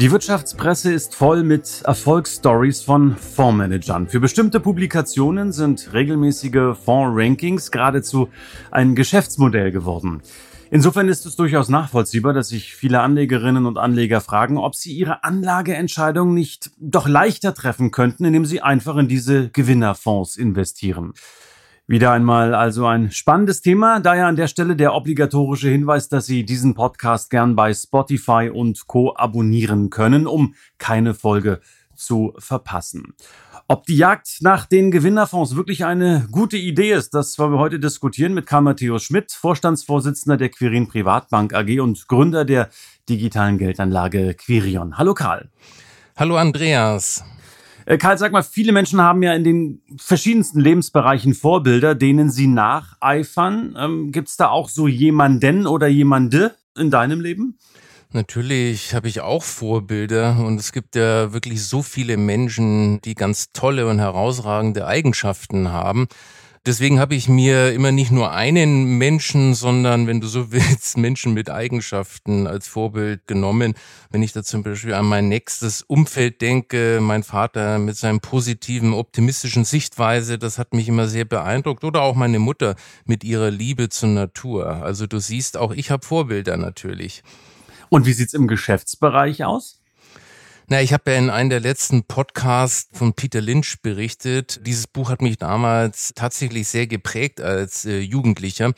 Die Wirtschaftspresse ist voll mit Erfolgsstories von Fondsmanagern. Für bestimmte Publikationen sind regelmäßige Fonds-Rankings geradezu ein Geschäftsmodell geworden. Insofern ist es durchaus nachvollziehbar, dass sich viele Anlegerinnen und Anleger fragen, ob sie ihre Anlageentscheidung nicht doch leichter treffen könnten, indem sie einfach in diese Gewinnerfonds investieren. Wieder einmal also ein spannendes Thema. Daher an der Stelle der obligatorische Hinweis, dass Sie diesen Podcast gern bei Spotify und Co. abonnieren können, um keine Folge zu verpassen. Ob die Jagd nach den Gewinnerfonds wirklich eine gute Idee ist, das wollen wir heute diskutieren mit Karl Matthäus Schmidt, Vorstandsvorsitzender der Quirin Privatbank AG und Gründer der digitalen Geldanlage Quirion. Hallo Karl. Hallo Andreas. Äh, Karl, sag mal, viele Menschen haben ja in den verschiedensten Lebensbereichen Vorbilder, denen sie nacheifern. Ähm, Gibt es da auch so jemanden oder jemande in deinem Leben? Natürlich habe ich auch Vorbilder und es gibt ja wirklich so viele Menschen, die ganz tolle und herausragende Eigenschaften haben. Deswegen habe ich mir immer nicht nur einen Menschen, sondern, wenn du so willst, Menschen mit Eigenschaften als Vorbild genommen. Wenn ich da zum Beispiel an mein nächstes Umfeld denke, mein Vater mit seinem positiven, optimistischen Sichtweise, das hat mich immer sehr beeindruckt. Oder auch meine Mutter mit ihrer Liebe zur Natur. Also du siehst, auch ich habe Vorbilder natürlich. Und wie sieht's im Geschäftsbereich aus? Na, ich habe ja in einem der letzten Podcasts von Peter Lynch berichtet. Dieses Buch hat mich damals tatsächlich sehr geprägt als äh, Jugendlicher.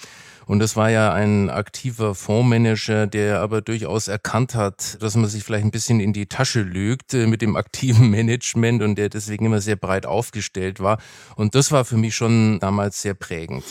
Und das war ja ein aktiver Fondsmanager, der aber durchaus erkannt hat, dass man sich vielleicht ein bisschen in die Tasche lügt äh, mit dem aktiven Management und der deswegen immer sehr breit aufgestellt war. Und das war für mich schon damals sehr prägend.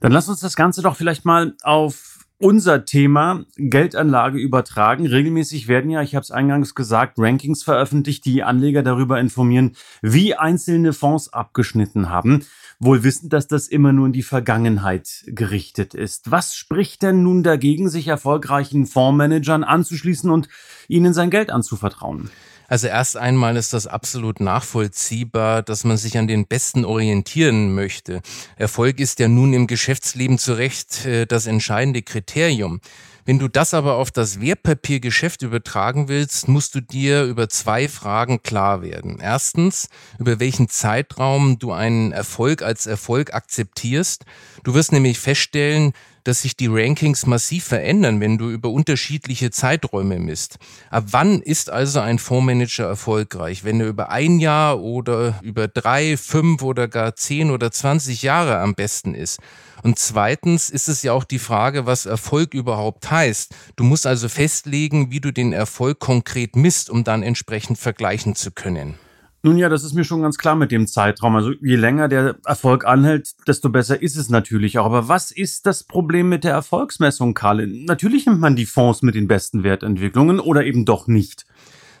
Dann lass uns das Ganze doch vielleicht mal auf unser Thema Geldanlage übertragen. Regelmäßig werden ja, ich habe es eingangs gesagt, Rankings veröffentlicht, die Anleger darüber informieren, wie einzelne Fonds abgeschnitten haben. Wohl wissend, dass das immer nur in die Vergangenheit gerichtet ist. Was spricht denn nun dagegen, sich erfolgreichen Fondsmanagern anzuschließen und ihnen sein Geld anzuvertrauen? Also erst einmal ist das absolut nachvollziehbar, dass man sich an den Besten orientieren möchte. Erfolg ist ja nun im Geschäftsleben zu Recht äh, das entscheidende Kriterium. Wenn du das aber auf das Wertpapiergeschäft übertragen willst, musst du dir über zwei Fragen klar werden. Erstens, über welchen Zeitraum du einen Erfolg als Erfolg akzeptierst. Du wirst nämlich feststellen, dass sich die Rankings massiv verändern, wenn du über unterschiedliche Zeiträume misst. Ab wann ist also ein Fondsmanager erfolgreich? Wenn er über ein Jahr oder über drei, fünf oder gar zehn oder zwanzig Jahre am besten ist? Und zweitens ist es ja auch die Frage, was Erfolg überhaupt heißt. Du musst also festlegen, wie du den Erfolg konkret misst, um dann entsprechend vergleichen zu können. Nun ja, das ist mir schon ganz klar mit dem Zeitraum. Also je länger der Erfolg anhält, desto besser ist es natürlich auch. Aber was ist das Problem mit der Erfolgsmessung, Karl? Natürlich nimmt man die Fonds mit den besten Wertentwicklungen oder eben doch nicht.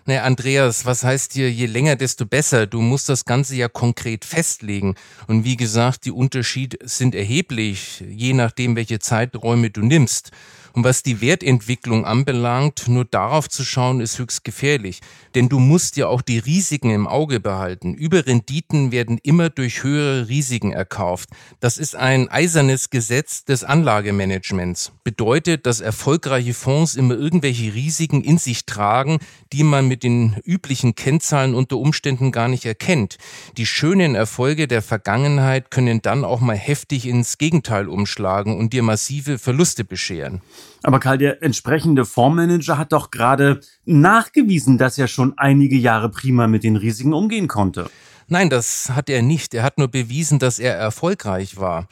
Naja, Andreas, was heißt hier, je länger, desto besser? Du musst das Ganze ja konkret festlegen. Und wie gesagt, die Unterschiede sind erheblich, je nachdem, welche Zeiträume du nimmst. Und was die Wertentwicklung anbelangt, nur darauf zu schauen, ist höchst gefährlich. Denn du musst ja auch die Risiken im Auge behalten. Überrenditen werden immer durch höhere Risiken erkauft. Das ist ein eisernes Gesetz des Anlagemanagements. Bedeutet, dass erfolgreiche Fonds immer irgendwelche Risiken in sich tragen, die man mit den üblichen Kennzahlen unter Umständen gar nicht erkennt. Die schönen Erfolge der Vergangenheit können dann auch mal heftig ins Gegenteil umschlagen und dir massive Verluste bescheren. Aber Karl, der entsprechende Fondsmanager hat doch gerade nachgewiesen, dass er schon einige Jahre prima mit den Risiken umgehen konnte. Nein, das hat er nicht. Er hat nur bewiesen, dass er erfolgreich war.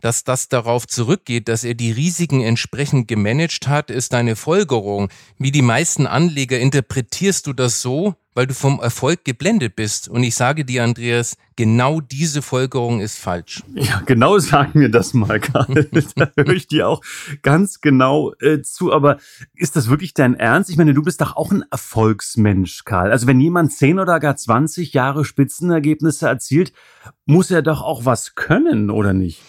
Dass das darauf zurückgeht, dass er die Risiken entsprechend gemanagt hat, ist eine Folgerung. Wie die meisten Anleger interpretierst du das so, weil du vom Erfolg geblendet bist. Und ich sage dir, Andreas, genau diese Folgerung ist falsch. Ja, genau sag mir das mal, Karl. da höre ich dir auch ganz genau äh, zu. Aber ist das wirklich dein Ernst? Ich meine, du bist doch auch ein Erfolgsmensch, Karl. Also wenn jemand 10 oder gar 20 Jahre Spitzenergebnisse erzielt, muss er doch auch was können, oder nicht?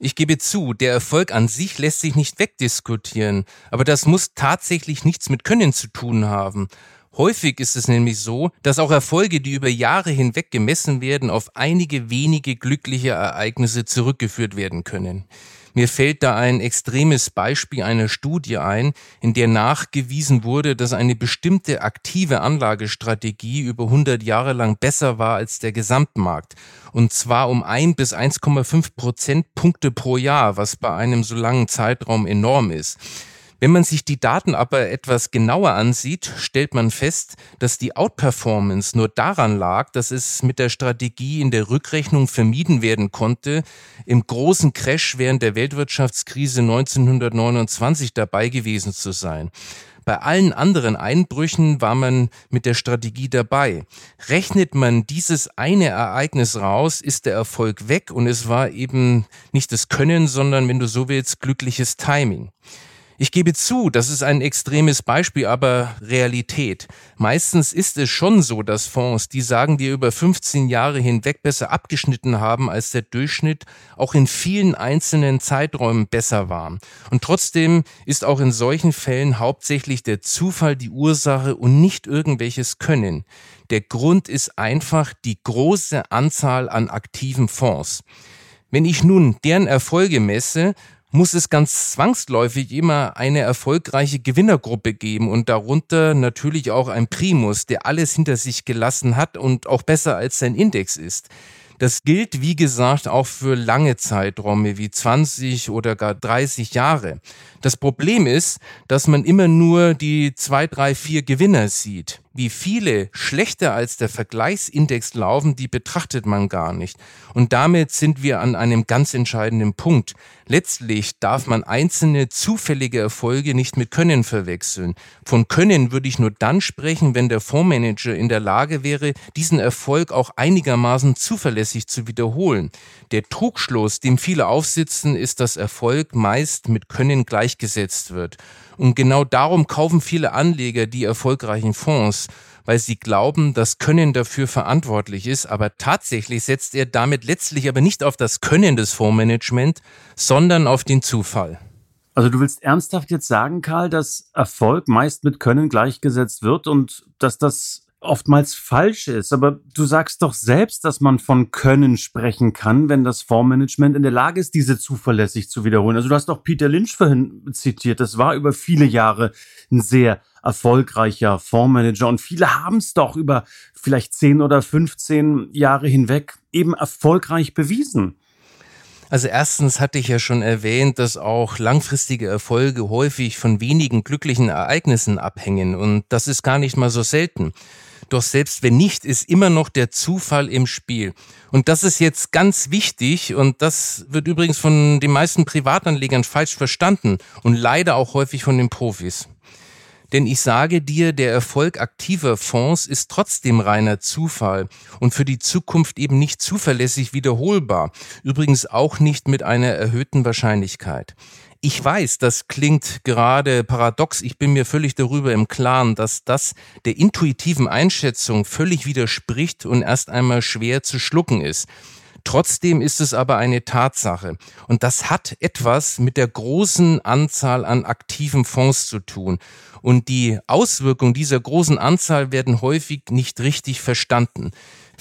Ich gebe zu, der Erfolg an sich lässt sich nicht wegdiskutieren, aber das muss tatsächlich nichts mit Können zu tun haben. Häufig ist es nämlich so, dass auch Erfolge, die über Jahre hinweg gemessen werden, auf einige wenige glückliche Ereignisse zurückgeführt werden können. Mir fällt da ein extremes Beispiel einer Studie ein, in der nachgewiesen wurde, dass eine bestimmte aktive Anlagestrategie über 100 Jahre lang besser war als der Gesamtmarkt. Und zwar um 1 bis 1,5 Prozentpunkte pro Jahr, was bei einem so langen Zeitraum enorm ist. Wenn man sich die Daten aber etwas genauer ansieht, stellt man fest, dass die Outperformance nur daran lag, dass es mit der Strategie in der Rückrechnung vermieden werden konnte, im großen Crash während der Weltwirtschaftskrise 1929 dabei gewesen zu sein. Bei allen anderen Einbrüchen war man mit der Strategie dabei. Rechnet man dieses eine Ereignis raus, ist der Erfolg weg und es war eben nicht das Können, sondern, wenn du so willst, glückliches Timing. Ich gebe zu, das ist ein extremes Beispiel, aber Realität. Meistens ist es schon so, dass Fonds, die sagen wir über 15 Jahre hinweg besser abgeschnitten haben als der Durchschnitt, auch in vielen einzelnen Zeiträumen besser waren. Und trotzdem ist auch in solchen Fällen hauptsächlich der Zufall die Ursache und nicht irgendwelches Können. Der Grund ist einfach die große Anzahl an aktiven Fonds. Wenn ich nun deren Erfolge messe, muss es ganz zwangsläufig immer eine erfolgreiche Gewinnergruppe geben und darunter natürlich auch ein Primus, der alles hinter sich gelassen hat und auch besser als sein Index ist. Das gilt, wie gesagt, auch für lange Zeiträume wie 20 oder gar 30 Jahre. Das Problem ist, dass man immer nur die zwei, drei, vier Gewinner sieht. Wie viele schlechter als der Vergleichsindex laufen, die betrachtet man gar nicht. Und damit sind wir an einem ganz entscheidenden Punkt. Letztlich darf man einzelne zufällige Erfolge nicht mit Können verwechseln. Von Können würde ich nur dann sprechen, wenn der Fondsmanager in der Lage wäre, diesen Erfolg auch einigermaßen zuverlässig zu wiederholen. Der Trugschluss, dem viele aufsitzen, ist, dass Erfolg meist mit Können gleichgesetzt wird. Und genau darum kaufen viele Anleger die erfolgreichen Fonds, weil sie glauben, dass Können dafür verantwortlich ist. Aber tatsächlich setzt er damit letztlich aber nicht auf das Können des Fondsmanagement, sondern auf den Zufall. Also du willst ernsthaft jetzt sagen, Karl, dass Erfolg meist mit Können gleichgesetzt wird und dass das oftmals falsch ist. Aber du sagst doch selbst, dass man von Können sprechen kann, wenn das Fondsmanagement in der Lage ist, diese zuverlässig zu wiederholen. Also du hast doch Peter Lynch vorhin zitiert. Das war über viele Jahre ein sehr erfolgreicher Fondsmanager und viele haben es doch über vielleicht 10 oder 15 Jahre hinweg eben erfolgreich bewiesen. Also erstens hatte ich ja schon erwähnt, dass auch langfristige Erfolge häufig von wenigen glücklichen Ereignissen abhängen und das ist gar nicht mal so selten. Doch selbst wenn nicht, ist immer noch der Zufall im Spiel. Und das ist jetzt ganz wichtig und das wird übrigens von den meisten Privatanlegern falsch verstanden und leider auch häufig von den Profis. Denn ich sage dir, der Erfolg aktiver Fonds ist trotzdem reiner Zufall und für die Zukunft eben nicht zuverlässig wiederholbar. Übrigens auch nicht mit einer erhöhten Wahrscheinlichkeit. Ich weiß, das klingt gerade paradox. Ich bin mir völlig darüber im Klaren, dass das der intuitiven Einschätzung völlig widerspricht und erst einmal schwer zu schlucken ist. Trotzdem ist es aber eine Tatsache. Und das hat etwas mit der großen Anzahl an aktiven Fonds zu tun. Und die Auswirkungen dieser großen Anzahl werden häufig nicht richtig verstanden.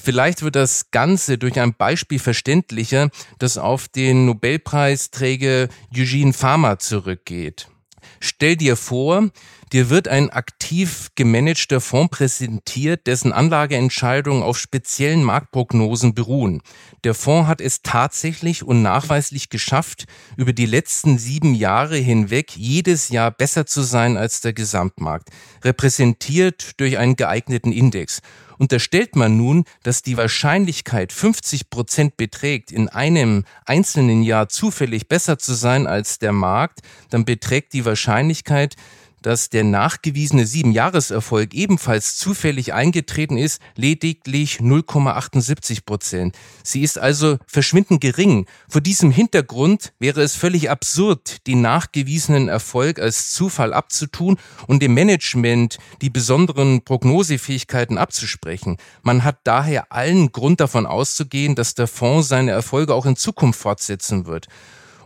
Vielleicht wird das Ganze durch ein Beispiel verständlicher, das auf den Nobelpreisträger Eugene Farmer zurückgeht. Stell dir vor, Dir wird ein aktiv gemanagter Fonds präsentiert, dessen Anlageentscheidungen auf speziellen Marktprognosen beruhen. Der Fonds hat es tatsächlich und nachweislich geschafft, über die letzten sieben Jahre hinweg jedes Jahr besser zu sein als der Gesamtmarkt, repräsentiert durch einen geeigneten Index. Unterstellt man nun, dass die Wahrscheinlichkeit 50 Prozent beträgt, in einem einzelnen Jahr zufällig besser zu sein als der Markt, dann beträgt die Wahrscheinlichkeit dass der nachgewiesene Siebenjahreserfolg ebenfalls zufällig eingetreten ist, lediglich 0,78 Prozent. Sie ist also verschwindend gering. Vor diesem Hintergrund wäre es völlig absurd, den nachgewiesenen Erfolg als Zufall abzutun und dem Management die besonderen Prognosefähigkeiten abzusprechen. Man hat daher allen Grund davon auszugehen, dass der Fonds seine Erfolge auch in Zukunft fortsetzen wird.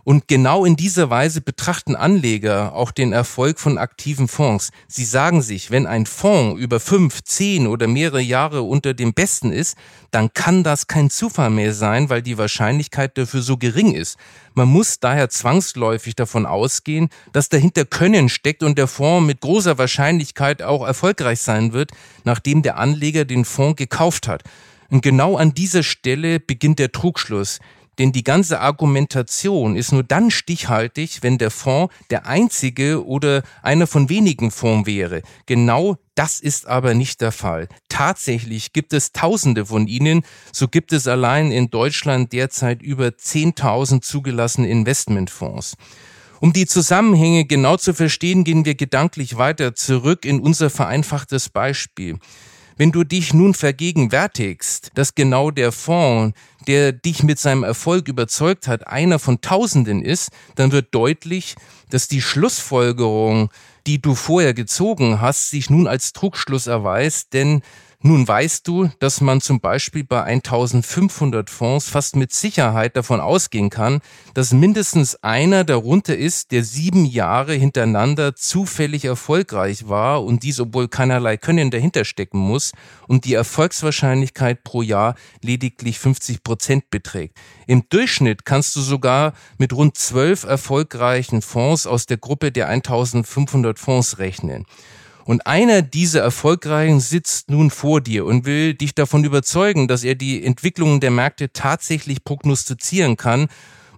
Und genau in dieser Weise betrachten Anleger auch den Erfolg von aktiven Fonds. Sie sagen sich, wenn ein Fonds über fünf, zehn oder mehrere Jahre unter dem Besten ist, dann kann das kein Zufall mehr sein, weil die Wahrscheinlichkeit dafür so gering ist. Man muss daher zwangsläufig davon ausgehen, dass dahinter Können steckt und der Fonds mit großer Wahrscheinlichkeit auch erfolgreich sein wird, nachdem der Anleger den Fonds gekauft hat. Und genau an dieser Stelle beginnt der Trugschluss. Denn die ganze Argumentation ist nur dann stichhaltig, wenn der Fonds der einzige oder einer von wenigen Fonds wäre. Genau das ist aber nicht der Fall. Tatsächlich gibt es Tausende von ihnen. So gibt es allein in Deutschland derzeit über 10.000 zugelassene Investmentfonds. Um die Zusammenhänge genau zu verstehen, gehen wir gedanklich weiter zurück in unser vereinfachtes Beispiel. Wenn du dich nun vergegenwärtigst, dass genau der Fonds, der dich mit seinem Erfolg überzeugt hat, einer von Tausenden ist, dann wird deutlich, dass die Schlussfolgerung, die du vorher gezogen hast, sich nun als Trugschluss erweist, denn nun weißt du, dass man zum Beispiel bei 1500 Fonds fast mit Sicherheit davon ausgehen kann, dass mindestens einer darunter ist, der sieben Jahre hintereinander zufällig erfolgreich war und dies, obwohl keinerlei Können dahinter stecken muss und die Erfolgswahrscheinlichkeit pro Jahr lediglich 50 Prozent beträgt. Im Durchschnitt kannst du sogar mit rund zwölf erfolgreichen Fonds aus der Gruppe der 1500 Fonds rechnen. Und einer dieser Erfolgreichen sitzt nun vor dir und will dich davon überzeugen, dass er die Entwicklungen der Märkte tatsächlich prognostizieren kann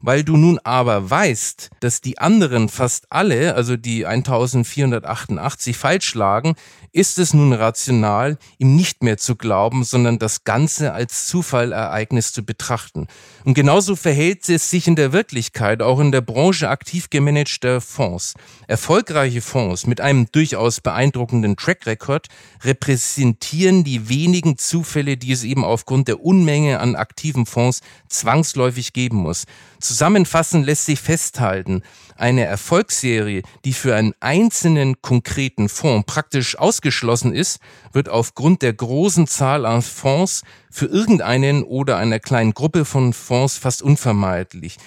weil du nun aber weißt, dass die anderen fast alle, also die 1488 falsch lagen, ist es nun rational, ihm nicht mehr zu glauben, sondern das Ganze als Zufallereignis zu betrachten. Und genauso verhält es sich in der Wirklichkeit, auch in der Branche aktiv gemanagter Fonds. Erfolgreiche Fonds mit einem durchaus beeindruckenden Track Record repräsentieren die wenigen Zufälle, die es eben aufgrund der Unmenge an aktiven Fonds zwangsläufig geben muss. Zusammenfassend lässt sich festhalten, eine Erfolgsserie, die für einen einzelnen konkreten Fonds praktisch ausgeschlossen ist, wird aufgrund der großen Zahl an Fonds für irgendeinen oder einer kleinen Gruppe von Fonds fast unvermeidlich.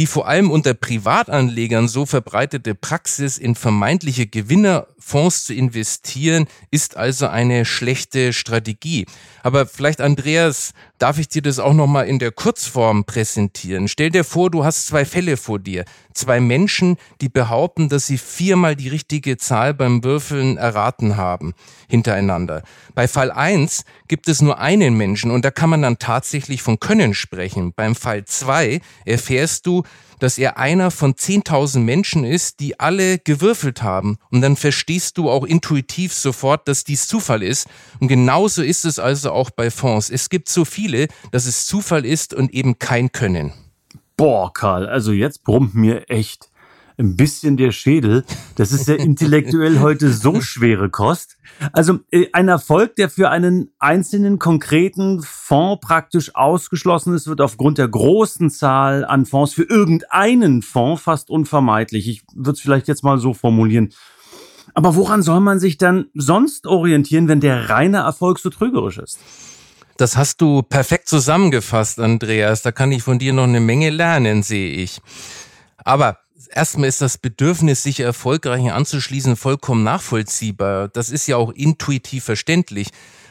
Die vor allem unter Privatanlegern so verbreitete Praxis, in vermeintliche Gewinnerfonds zu investieren, ist also eine schlechte Strategie. Aber vielleicht, Andreas, darf ich dir das auch nochmal in der Kurzform präsentieren. Stell dir vor, du hast zwei Fälle vor dir. Zwei Menschen, die behaupten, dass sie viermal die richtige Zahl beim Würfeln erraten haben, hintereinander. Bei Fall eins gibt es nur einen Menschen und da kann man dann tatsächlich von Können sprechen. Beim Fall zwei erfährst du, dass er einer von 10.000 Menschen ist, die alle gewürfelt haben. Und dann verstehst du auch intuitiv sofort, dass dies Zufall ist. Und genauso ist es also auch bei Fonds. Es gibt so viele, dass es Zufall ist und eben kein Können. Boah, Karl, also jetzt brummt mir echt ein bisschen der Schädel. Das ist ja intellektuell heute so schwere Kost. Also äh, ein Erfolg, der für einen einzelnen konkreten Fonds praktisch ausgeschlossen ist, wird aufgrund der großen Zahl an Fonds für irgendeinen Fonds fast unvermeidlich. Ich würde es vielleicht jetzt mal so formulieren. Aber woran soll man sich dann sonst orientieren, wenn der reine Erfolg so trügerisch ist? Das hast du perfekt zusammengefasst, Andreas. Da kann ich von dir noch eine Menge lernen, sehe ich. Aber erstmal ist das Bedürfnis, sich erfolgreichen anzuschließen, vollkommen nachvollziehbar. Das ist ja auch intuitiv verständlich.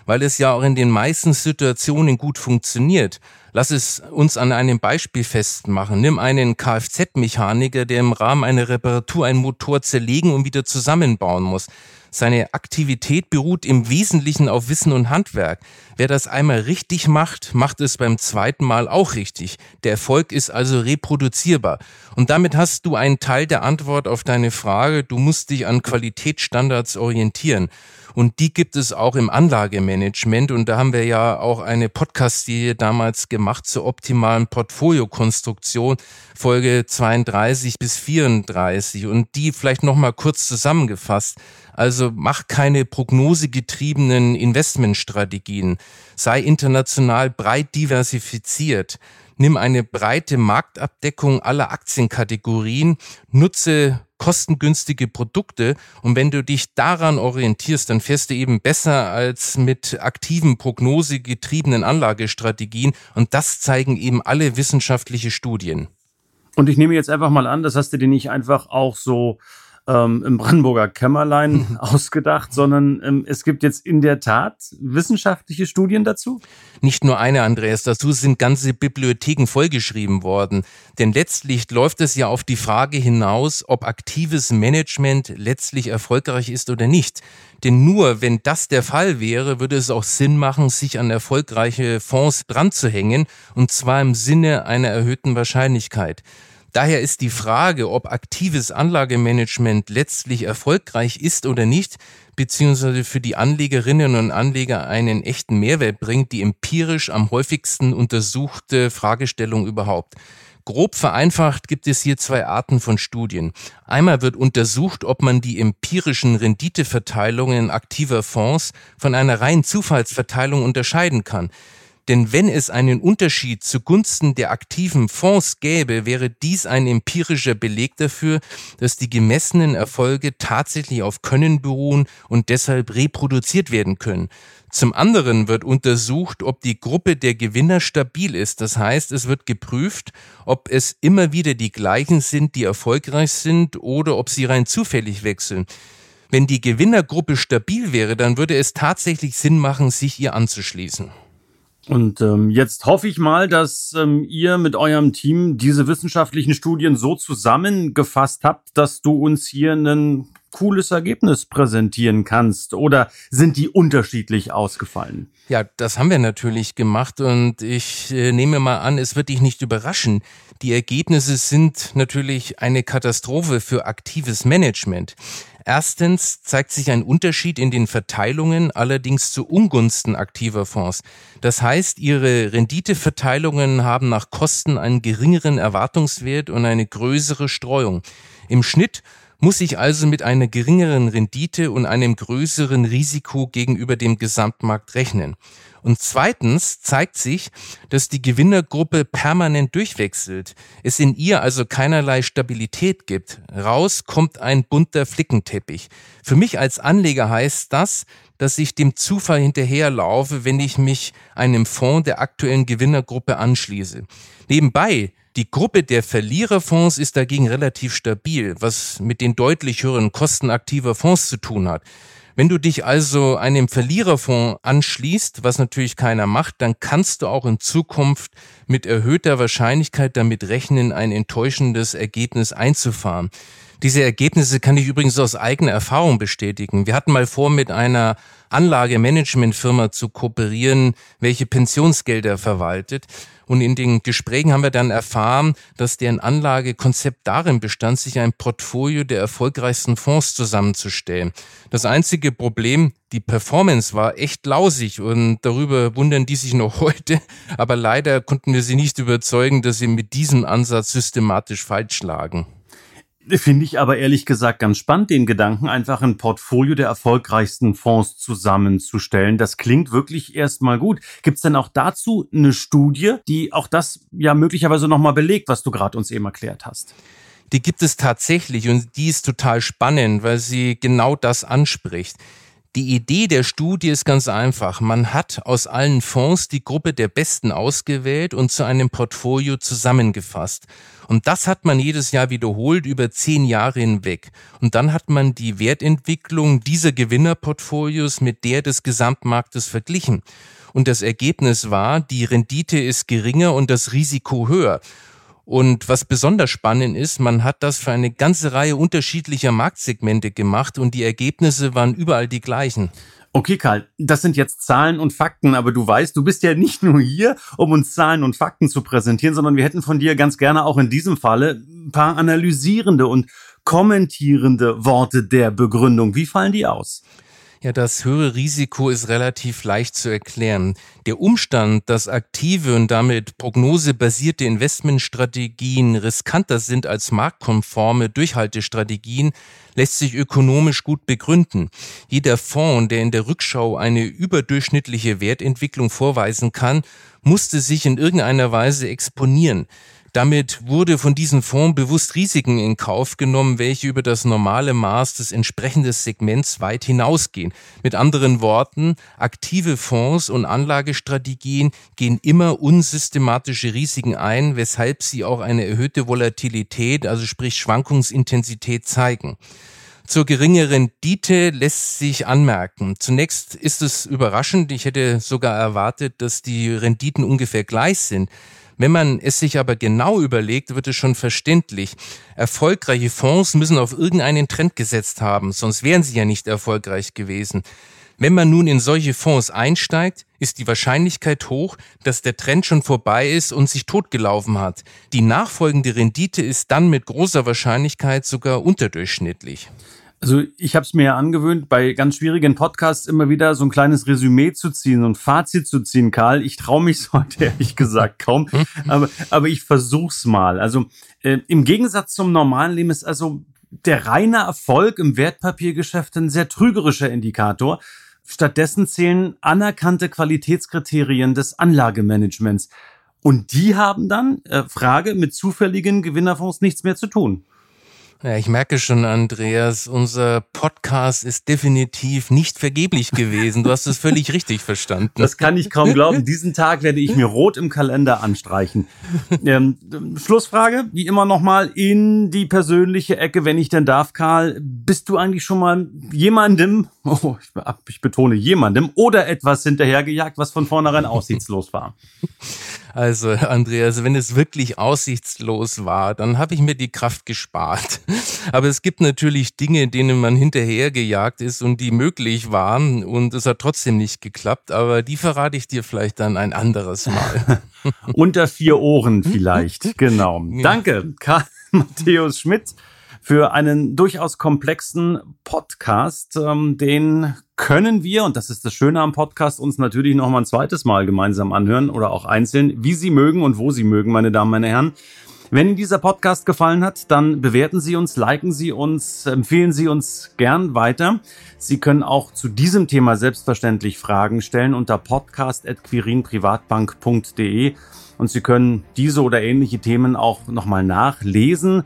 weil es ja auch in den meisten Situationen gut funktioniert. Lass es uns an einem Beispiel festmachen. Nimm einen Kfz-Mechaniker, der im Rahmen einer Reparatur einen Motor zerlegen und wieder zusammenbauen muss. Seine Aktivität beruht im Wesentlichen auf Wissen und Handwerk. Wer das einmal richtig macht, macht es beim zweiten Mal auch richtig. Der Erfolg ist also reproduzierbar. Und damit hast du einen Teil der Antwort auf deine Frage. Du musst dich an Qualitätsstandards orientieren. Und die gibt es auch im Anlagemanagement. Und da haben wir ja auch eine Podcast-Serie damals gemacht zur optimalen Portfoliokonstruktion, Folge 32 bis 34. Und die vielleicht nochmal kurz zusammengefasst. Also mach keine prognosegetriebenen Investmentstrategien. Sei international breit diversifiziert. Nimm eine breite Marktabdeckung aller Aktienkategorien. Nutze kostengünstige Produkte. Und wenn du dich daran orientierst, dann fährst du eben besser als mit aktiven prognosegetriebenen Anlagestrategien. Und das zeigen eben alle wissenschaftliche Studien. Und ich nehme jetzt einfach mal an, das hast du dir nicht einfach auch so ähm, im Brandenburger Kämmerlein ausgedacht, sondern ähm, es gibt jetzt in der Tat wissenschaftliche Studien dazu? Nicht nur eine, Andreas, dazu sind ganze Bibliotheken vollgeschrieben worden. Denn letztlich läuft es ja auf die Frage hinaus, ob aktives Management letztlich erfolgreich ist oder nicht. Denn nur wenn das der Fall wäre, würde es auch Sinn machen, sich an erfolgreiche Fonds dran zu hängen, und zwar im Sinne einer erhöhten Wahrscheinlichkeit. Daher ist die Frage, ob aktives Anlagemanagement letztlich erfolgreich ist oder nicht, beziehungsweise für die Anlegerinnen und Anleger einen echten Mehrwert bringt, die empirisch am häufigsten untersuchte Fragestellung überhaupt. Grob vereinfacht gibt es hier zwei Arten von Studien. Einmal wird untersucht, ob man die empirischen Renditeverteilungen aktiver Fonds von einer reinen Zufallsverteilung unterscheiden kann. Denn wenn es einen Unterschied zugunsten der aktiven Fonds gäbe, wäre dies ein empirischer Beleg dafür, dass die gemessenen Erfolge tatsächlich auf Können beruhen und deshalb reproduziert werden können. Zum anderen wird untersucht, ob die Gruppe der Gewinner stabil ist. Das heißt, es wird geprüft, ob es immer wieder die gleichen sind, die erfolgreich sind oder ob sie rein zufällig wechseln. Wenn die Gewinnergruppe stabil wäre, dann würde es tatsächlich Sinn machen, sich ihr anzuschließen. Und ähm, jetzt hoffe ich mal, dass ähm, ihr mit eurem Team diese wissenschaftlichen Studien so zusammengefasst habt, dass du uns hier ein cooles Ergebnis präsentieren kannst. Oder sind die unterschiedlich ausgefallen? Ja, das haben wir natürlich gemacht und ich äh, nehme mal an, es wird dich nicht überraschen. Die Ergebnisse sind natürlich eine Katastrophe für aktives Management. Erstens zeigt sich ein Unterschied in den Verteilungen, allerdings zu Ungunsten aktiver Fonds. Das heißt, ihre Renditeverteilungen haben nach Kosten einen geringeren Erwartungswert und eine größere Streuung. Im Schnitt muss ich also mit einer geringeren Rendite und einem größeren Risiko gegenüber dem Gesamtmarkt rechnen. Und zweitens zeigt sich, dass die Gewinnergruppe permanent durchwechselt, es in ihr also keinerlei Stabilität gibt. Raus kommt ein bunter Flickenteppich. Für mich als Anleger heißt das, dass ich dem Zufall hinterherlaufe, wenn ich mich einem Fonds der aktuellen Gewinnergruppe anschließe. Nebenbei die Gruppe der Verliererfonds ist dagegen relativ stabil, was mit den deutlich höheren Kosten aktiver Fonds zu tun hat. Wenn du dich also einem Verliererfonds anschließt, was natürlich keiner macht, dann kannst du auch in Zukunft mit erhöhter Wahrscheinlichkeit damit rechnen, ein enttäuschendes Ergebnis einzufahren. Diese Ergebnisse kann ich übrigens aus eigener Erfahrung bestätigen. Wir hatten mal vor, mit einer Anlagemanagementfirma zu kooperieren, welche Pensionsgelder verwaltet. Und in den Gesprächen haben wir dann erfahren, dass deren Anlagekonzept darin bestand, sich ein Portfolio der erfolgreichsten Fonds zusammenzustellen. Das einzige Problem, die Performance war echt lausig und darüber wundern die sich noch heute. Aber leider konnten wir sie nicht überzeugen, dass sie mit diesem Ansatz systematisch falsch lagen. Finde ich aber ehrlich gesagt ganz spannend, den Gedanken, einfach ein Portfolio der erfolgreichsten Fonds zusammenzustellen. Das klingt wirklich erstmal gut. Gibt es denn auch dazu eine Studie, die auch das ja möglicherweise nochmal belegt, was du gerade uns eben erklärt hast? Die gibt es tatsächlich und die ist total spannend, weil sie genau das anspricht. Die Idee der Studie ist ganz einfach. Man hat aus allen Fonds die Gruppe der Besten ausgewählt und zu einem Portfolio zusammengefasst. Und das hat man jedes Jahr wiederholt über zehn Jahre hinweg. Und dann hat man die Wertentwicklung dieser Gewinnerportfolios mit der des Gesamtmarktes verglichen. Und das Ergebnis war, die Rendite ist geringer und das Risiko höher. Und was besonders spannend ist, man hat das für eine ganze Reihe unterschiedlicher Marktsegmente gemacht und die Ergebnisse waren überall die gleichen. Okay, Karl, das sind jetzt Zahlen und Fakten, aber du weißt, du bist ja nicht nur hier, um uns Zahlen und Fakten zu präsentieren, sondern wir hätten von dir ganz gerne auch in diesem Falle ein paar analysierende und kommentierende Worte der Begründung. Wie fallen die aus? Ja, das höhere Risiko ist relativ leicht zu erklären. Der Umstand, dass aktive und damit prognosebasierte Investmentstrategien riskanter sind als marktkonforme Durchhaltestrategien, lässt sich ökonomisch gut begründen. Jeder Fonds, der in der Rückschau eine überdurchschnittliche Wertentwicklung vorweisen kann, musste sich in irgendeiner Weise exponieren. Damit wurde von diesem Fonds bewusst Risiken in Kauf genommen, welche über das normale Maß des entsprechenden Segments weit hinausgehen. Mit anderen Worten, aktive Fonds und Anlagestrategien gehen immer unsystematische Risiken ein, weshalb sie auch eine erhöhte Volatilität, also sprich Schwankungsintensität zeigen. Zur geringeren Rendite lässt sich anmerken. Zunächst ist es überraschend. Ich hätte sogar erwartet, dass die Renditen ungefähr gleich sind. Wenn man es sich aber genau überlegt, wird es schon verständlich. Erfolgreiche Fonds müssen auf irgendeinen Trend gesetzt haben, sonst wären sie ja nicht erfolgreich gewesen. Wenn man nun in solche Fonds einsteigt, ist die Wahrscheinlichkeit hoch, dass der Trend schon vorbei ist und sich totgelaufen hat. Die nachfolgende Rendite ist dann mit großer Wahrscheinlichkeit sogar unterdurchschnittlich. Also ich habe es mir ja angewöhnt, bei ganz schwierigen Podcasts immer wieder so ein kleines Resümee zu ziehen und Fazit zu ziehen, Karl. Ich traue mich heute ehrlich gesagt kaum, aber, aber ich versuch's mal. Also äh, im Gegensatz zum normalen Leben ist also der reine Erfolg im Wertpapiergeschäft ein sehr trügerischer Indikator. Stattdessen zählen anerkannte Qualitätskriterien des Anlagemanagements. Und die haben dann, äh, Frage, mit zufälligen Gewinnerfonds nichts mehr zu tun. Ja, ich merke schon, Andreas, unser Podcast ist definitiv nicht vergeblich gewesen. Du hast es völlig richtig verstanden. Das kann ich kaum glauben. Diesen Tag werde ich mir rot im Kalender anstreichen. Ähm, Schlussfrage, wie immer nochmal in die persönliche Ecke, wenn ich denn darf, Karl. Bist du eigentlich schon mal jemandem, oh, ich, ich betone jemandem, oder etwas hinterhergejagt, was von vornherein aussichtslos war? Also, Andreas, wenn es wirklich aussichtslos war, dann habe ich mir die Kraft gespart. Aber es gibt natürlich Dinge, denen man hinterhergejagt ist und die möglich waren und es hat trotzdem nicht geklappt. Aber die verrate ich dir vielleicht dann ein anderes Mal. Unter vier Ohren vielleicht, genau. Danke, Karl Matthäus Schmidt für einen durchaus komplexen Podcast. Ähm, den können wir, und das ist das Schöne am Podcast, uns natürlich noch mal ein zweites Mal gemeinsam anhören oder auch einzeln, wie Sie mögen und wo Sie mögen, meine Damen, meine Herren. Wenn Ihnen dieser Podcast gefallen hat, dann bewerten Sie uns, liken Sie uns, empfehlen Sie uns gern weiter. Sie können auch zu diesem Thema selbstverständlich Fragen stellen unter podcast.quirinprivatbank.de und Sie können diese oder ähnliche Themen auch nochmal nachlesen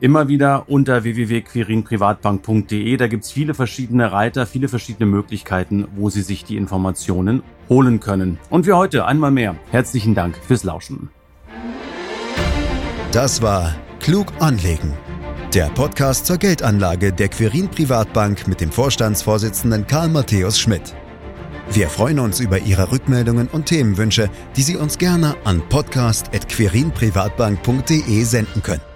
immer wieder unter www.quirinprivatbank.de. Da gibt's viele verschiedene Reiter, viele verschiedene Möglichkeiten, wo Sie sich die Informationen holen können. Und für heute einmal mehr herzlichen Dank fürs Lauschen. Das war Klug anlegen. Der Podcast zur Geldanlage der Quirin Privatbank mit dem Vorstandsvorsitzenden Karl Matthäus Schmidt. Wir freuen uns über Ihre Rückmeldungen und Themenwünsche, die Sie uns gerne an podcast.quirinprivatbank.de senden können.